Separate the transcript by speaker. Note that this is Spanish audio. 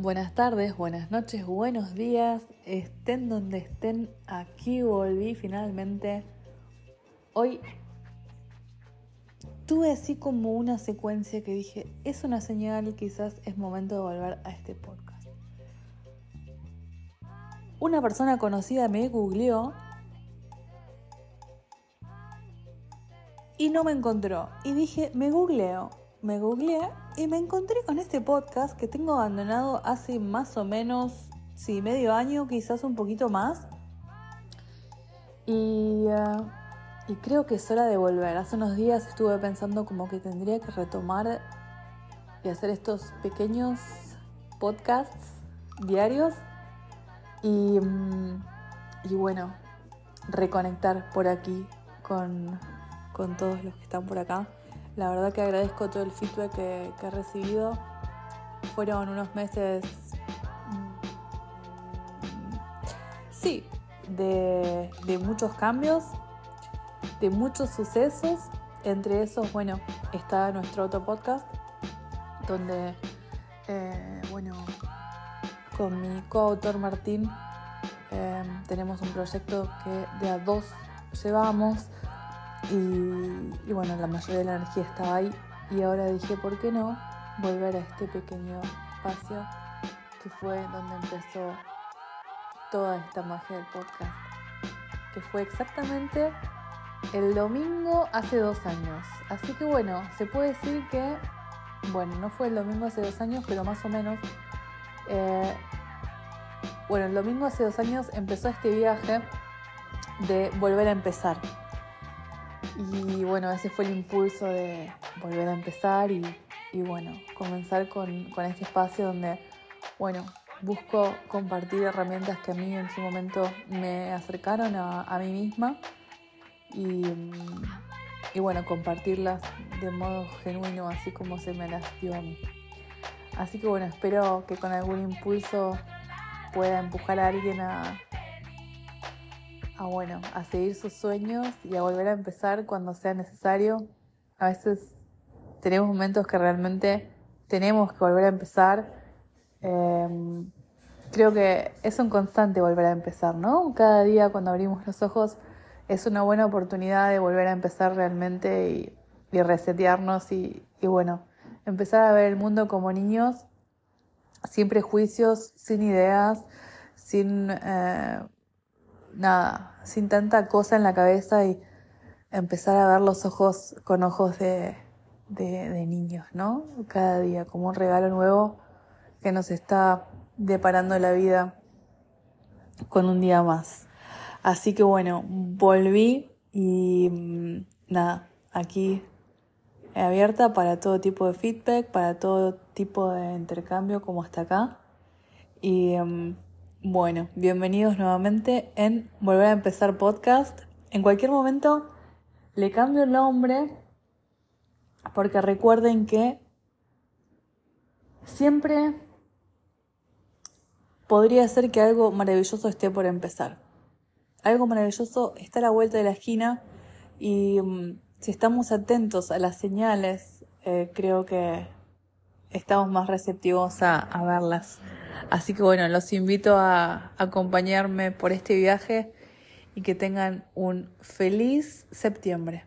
Speaker 1: Buenas tardes, buenas noches, buenos días, estén donde estén, aquí volví finalmente. Hoy tuve así como una secuencia que dije, es una señal, quizás es momento de volver a este podcast. Una persona conocida me googleó y no me encontró. Y dije, me googleo, me googleé y me encontré con este podcast que tengo abandonado hace más o menos, sí, medio año, quizás un poquito más. Y, uh, y creo que es hora de volver. Hace unos días estuve pensando como que tendría que retomar y hacer estos pequeños podcasts diarios. Y, mm, y bueno, reconectar por aquí con, con todos los que están por acá. La verdad que agradezco todo el feedback que, he recibido. Fueron unos meses, mm, sí, de, de, muchos cambios, de muchos sucesos. Entre esos, bueno, está nuestro otro podcast, donde, eh, bueno, con mi coautor Martín eh, tenemos un proyecto que de a dos llevamos y, bueno, la mayoría de la energía estaba ahí. Y ahora dije, ¿por qué no volver a este pequeño espacio que fue donde empezó toda esta magia del podcast? Que fue exactamente el domingo hace dos años. Así que bueno, se puede decir que, bueno, no fue el domingo hace dos años, pero más o menos. Eh, bueno, el domingo hace dos años empezó este viaje de volver a empezar. Y bueno, ese fue el impulso de volver a empezar y, bueno, comenzar con, este espacio donde, bueno, busco compartir herramientas que a mí en su momento me acercaron a, a mí misma y, y, bueno, compartirlas de modo genuino, así como se me las dio a mí. Así que bueno, espero que con algún impulso pueda empujar a alguien a, a, bueno, a seguir sus sueños y a volver a empezar cuando sea necesario. A veces tenemos momentos que realmente tenemos que volver a empezar. Eh, creo que es un constante volver a empezar, ¿no? Cada día cuando abrimos los ojos es una buena oportunidad de volver a empezar realmente y, y resetearnos y, y, bueno, empezar a ver el mundo como niños, sin prejuicios, sin ideas, sin... Eh, nada, sin tanta cosa en la cabeza y empezar a ver los ojos con ojos de, de, niños, ¿no? Cada día, como un regalo nuevo que nos está deparando la vida con un día más. Así que bueno, volví y nada, aquí abierta para todo tipo de feedback, para todo tipo de intercambio como hasta acá. Y um, bueno, bienvenidos nuevamente en Volver a empezar podcast. En cualquier momento le cambio el nombre porque recuerden que siempre podría ser que algo maravilloso esté por empezar. Algo maravilloso está a la vuelta de la esquina y um, si estamos atentos a las señales, eh, creo que estamos más receptivos a, a verlas. Así que bueno, los invito a acompañarme por este viaje y que tengan un feliz septiembre.